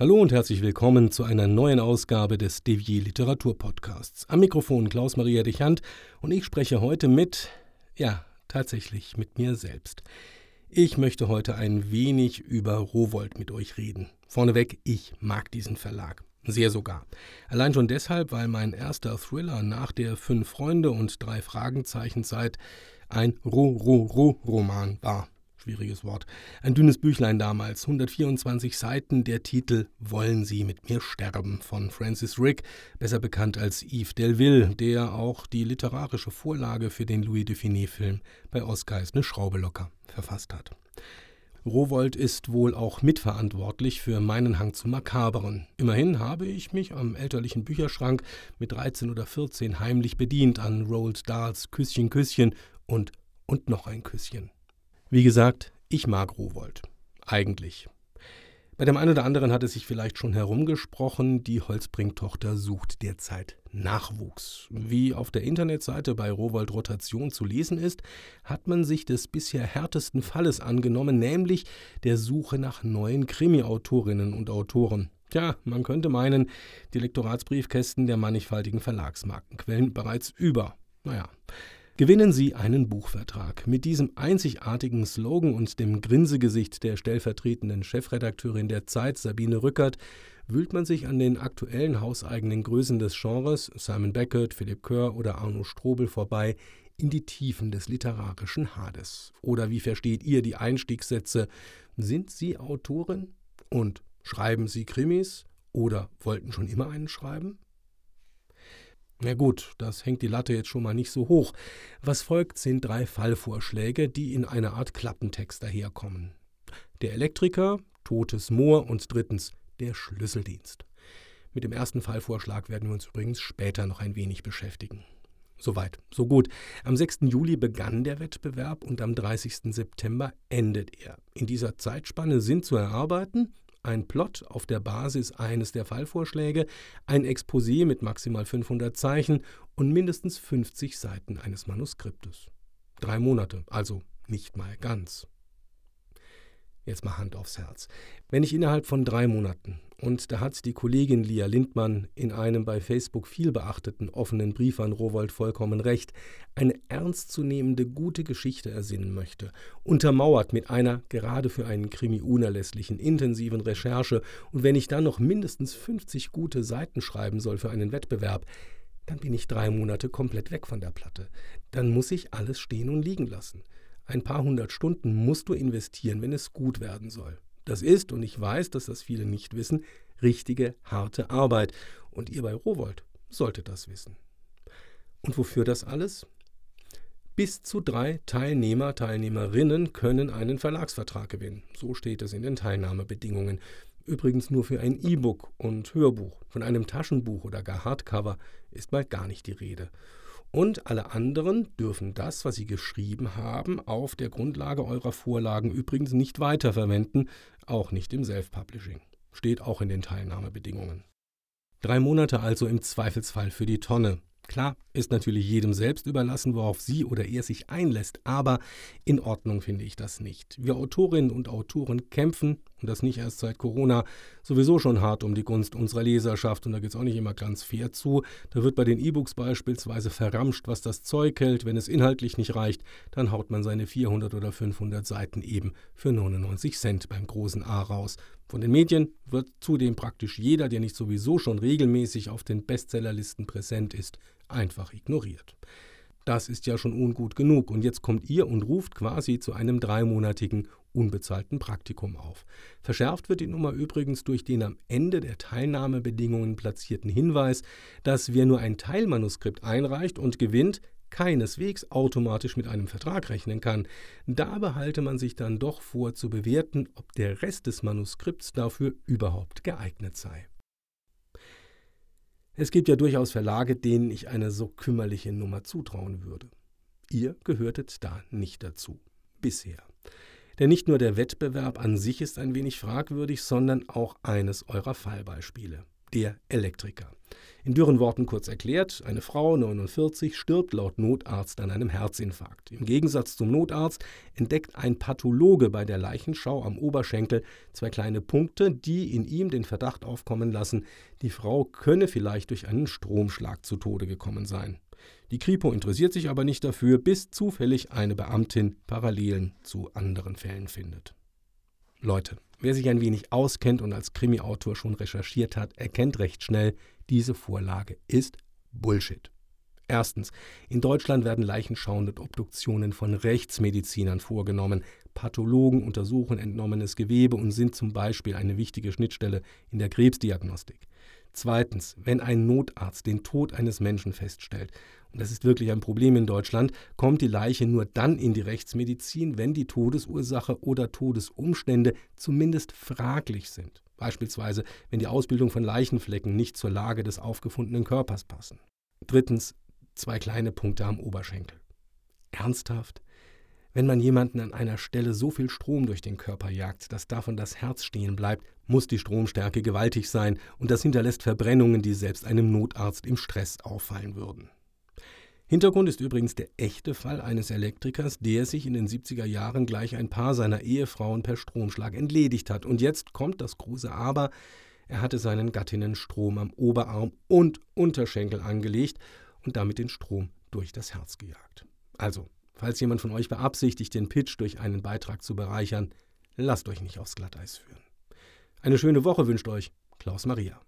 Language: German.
Hallo und herzlich willkommen zu einer neuen Ausgabe des Devier Literatur Podcasts. Am Mikrofon Klaus-Maria Dichand und ich spreche heute mit, ja, tatsächlich mit mir selbst. Ich möchte heute ein wenig über Rowold mit euch reden. Vorneweg, ich mag diesen Verlag. Sehr sogar. Allein schon deshalb, weil mein erster Thriller nach der Fünf Freunde und drei Fragenzeichenzeit ein Ro-Ro-Ro-Roman war. Schwieriges Wort. Ein dünnes Büchlein damals, 124 Seiten, der Titel Wollen Sie mit mir sterben von Francis Rick, besser bekannt als Yves Delville, der auch die literarische Vorlage für den Louis Dufiné-Film bei Oscar ist eine Schraube locker verfasst hat. Rowold ist wohl auch mitverantwortlich für meinen Hang zum Makaberen. Immerhin habe ich mich am elterlichen Bücherschrank mit 13 oder 14 heimlich bedient an Roald Dahls Küsschen, Küsschen und und noch ein Küsschen. Wie gesagt, ich mag Rowold. Eigentlich. Bei dem einen oder anderen hat es sich vielleicht schon herumgesprochen, die Holzbringtochter sucht derzeit Nachwuchs. Wie auf der Internetseite bei Rowold Rotation zu lesen ist, hat man sich des bisher härtesten Falles angenommen, nämlich der Suche nach neuen Krimi-Autorinnen und Autoren. Tja, man könnte meinen, die Lektoratsbriefkästen der mannigfaltigen Verlagsmarken quellen bereits über. Naja, Gewinnen Sie einen Buchvertrag. Mit diesem einzigartigen Slogan und dem Grinsegesicht der stellvertretenden Chefredakteurin der Zeit, Sabine Rückert, wühlt man sich an den aktuellen hauseigenen Größen des Genres, Simon Beckett, Philipp Kerr oder Arno Strobel vorbei, in die Tiefen des literarischen Hades. Oder wie versteht ihr die Einstiegssätze? Sind Sie Autorin? Und schreiben Sie Krimis? Oder wollten schon immer einen schreiben? Na gut, das hängt die Latte jetzt schon mal nicht so hoch. Was folgt, sind drei Fallvorschläge, die in einer Art Klappentext daherkommen. Der Elektriker, totes Moor und drittens der Schlüsseldienst. Mit dem ersten Fallvorschlag werden wir uns übrigens später noch ein wenig beschäftigen. Soweit, so gut. Am 6. Juli begann der Wettbewerb und am 30. September endet er. In dieser Zeitspanne sind zu erarbeiten ein Plot auf der Basis eines der Fallvorschläge, ein Exposé mit maximal 500 Zeichen und mindestens 50 Seiten eines Manuskriptes. Drei Monate, also nicht mal ganz. Jetzt mal Hand aufs Herz. Wenn ich innerhalb von drei Monaten, und da hat die Kollegin Lia Lindmann in einem bei Facebook viel beachteten offenen Brief an Rowold vollkommen recht, eine ernstzunehmende gute Geschichte ersinnen möchte, untermauert mit einer gerade für einen Krimi unerlässlichen intensiven Recherche, und wenn ich dann noch mindestens 50 gute Seiten schreiben soll für einen Wettbewerb, dann bin ich drei Monate komplett weg von der Platte. Dann muss ich alles stehen und liegen lassen. Ein paar hundert Stunden musst du investieren, wenn es gut werden soll. Das ist, und ich weiß, dass das viele nicht wissen, richtige, harte Arbeit. Und ihr bei Rowold solltet das wissen. Und wofür das alles? Bis zu drei Teilnehmer, Teilnehmerinnen können einen Verlagsvertrag gewinnen. So steht es in den Teilnahmebedingungen. Übrigens nur für ein E-Book und Hörbuch. Von einem Taschenbuch oder gar Hardcover ist mal gar nicht die Rede. Und alle anderen dürfen das, was sie geschrieben haben, auf der Grundlage eurer Vorlagen übrigens nicht weiterverwenden, auch nicht im Self-Publishing. Steht auch in den Teilnahmebedingungen. Drei Monate also im Zweifelsfall für die Tonne. Klar, ist natürlich jedem selbst überlassen, worauf sie oder er sich einlässt, aber in Ordnung finde ich das nicht. Wir Autorinnen und Autoren kämpfen, und das nicht erst seit Corona, sowieso schon hart um die Gunst unserer Leserschaft und da geht es auch nicht immer ganz fair zu. Da wird bei den E-Books beispielsweise verramscht, was das Zeug hält. Wenn es inhaltlich nicht reicht, dann haut man seine 400 oder 500 Seiten eben für 99 Cent beim großen A raus. Von den Medien wird zudem praktisch jeder, der nicht sowieso schon regelmäßig auf den Bestsellerlisten präsent ist, einfach ignoriert. Das ist ja schon ungut genug und jetzt kommt ihr und ruft quasi zu einem dreimonatigen unbezahlten Praktikum auf. Verschärft wird die Nummer übrigens durch den am Ende der Teilnahmebedingungen platzierten Hinweis, dass wer nur ein Teilmanuskript einreicht und gewinnt, keineswegs automatisch mit einem Vertrag rechnen kann. Da behalte man sich dann doch vor zu bewerten, ob der Rest des Manuskripts dafür überhaupt geeignet sei. Es gibt ja durchaus Verlage, denen ich eine so kümmerliche Nummer zutrauen würde. Ihr gehörtet da nicht dazu. Bisher. Denn nicht nur der Wettbewerb an sich ist ein wenig fragwürdig, sondern auch eines eurer Fallbeispiele. Der Elektriker. In dürren Worten kurz erklärt, eine Frau 49 stirbt laut Notarzt an einem Herzinfarkt. Im Gegensatz zum Notarzt entdeckt ein Pathologe bei der Leichenschau am Oberschenkel zwei kleine Punkte, die in ihm den Verdacht aufkommen lassen, die Frau könne vielleicht durch einen Stromschlag zu Tode gekommen sein. Die Kripo interessiert sich aber nicht dafür, bis zufällig eine Beamtin Parallelen zu anderen Fällen findet. Leute, wer sich ein wenig auskennt und als Krimi-Autor schon recherchiert hat, erkennt recht schnell, diese Vorlage ist Bullshit. Erstens, in Deutschland werden Leichenschauen und Obduktionen von Rechtsmedizinern vorgenommen. Pathologen untersuchen entnommenes Gewebe und sind zum Beispiel eine wichtige Schnittstelle in der Krebsdiagnostik. Zweitens, wenn ein Notarzt den Tod eines Menschen feststellt, das ist wirklich ein Problem in Deutschland, kommt die Leiche nur dann in die Rechtsmedizin, wenn die Todesursache oder Todesumstände zumindest fraglich sind. Beispielsweise, wenn die Ausbildung von Leichenflecken nicht zur Lage des aufgefundenen Körpers passen. Drittens, zwei kleine Punkte am Oberschenkel. Ernsthaft? Wenn man jemanden an einer Stelle so viel Strom durch den Körper jagt, dass davon das Herz stehen bleibt, muss die Stromstärke gewaltig sein und das hinterlässt Verbrennungen, die selbst einem Notarzt im Stress auffallen würden. Hintergrund ist übrigens der echte Fall eines Elektrikers, der sich in den 70er Jahren gleich ein paar seiner Ehefrauen per Stromschlag entledigt hat. Und jetzt kommt das große Aber. Er hatte seinen Gattinnen Strom am Oberarm und Unterschenkel angelegt und damit den Strom durch das Herz gejagt. Also, falls jemand von euch beabsichtigt, den Pitch durch einen Beitrag zu bereichern, lasst euch nicht aufs Glatteis führen. Eine schöne Woche wünscht euch Klaus Maria.